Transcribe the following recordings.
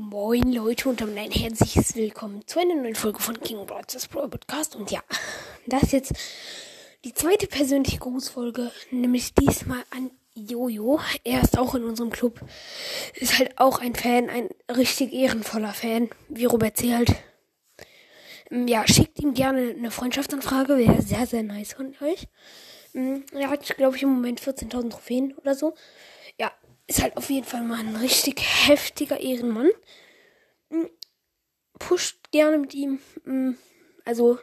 Leute und damit ein herzliches Willkommen zu einer neuen Folge von King Brothers Pro Podcast. Und ja, das ist jetzt die zweite persönliche Grußfolge, nämlich diesmal an Jojo. Er ist auch in unserem Club. Ist halt auch ein Fan, ein richtig ehrenvoller Fan, wie Robert C. halt. Ähm, ja, schickt ihm gerne eine Freundschaftsanfrage, wäre sehr, sehr nice von euch. Ähm, er hat, glaube ich, im Moment 14.000 Trophäen oder so. Ja, ist halt auf jeden Fall mal ein richtig heftiger Ehrenmann. Hm, pusht gerne mit ihm. Hm, also,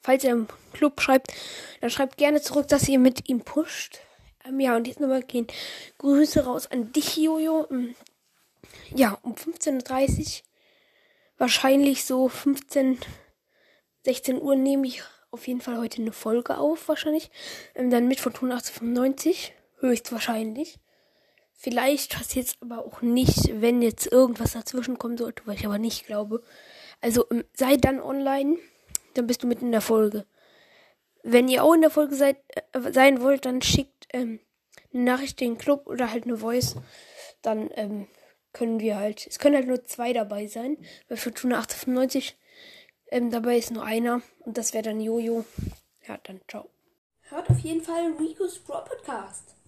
falls ihr im Club schreibt, dann schreibt gerne zurück, dass ihr mit ihm pusht. Ähm, ja, und jetzt nochmal gehen Grüße raus an dich, Jojo. Hm, ja, um 15.30 Uhr. Wahrscheinlich so 15, 16 Uhr nehme ich auf jeden Fall heute eine Folge auf, wahrscheinlich. Ähm, dann mit von 1895. Höchstwahrscheinlich. Vielleicht passiert es aber auch nicht, wenn jetzt irgendwas dazwischen kommen sollte, was ich aber nicht glaube. Also ähm, sei dann online, dann bist du mitten in der Folge. Wenn ihr auch in der Folge seid, äh, sein wollt, dann schickt ähm, eine Nachricht in den Club oder halt eine Voice. Dann ähm, können wir halt, es können halt nur zwei dabei sein. Bei Fortuna 1895 ähm, dabei ist nur einer und das wäre dann Jojo. Ja, dann ciao. Hört auf jeden Fall Rico's Pro Podcast.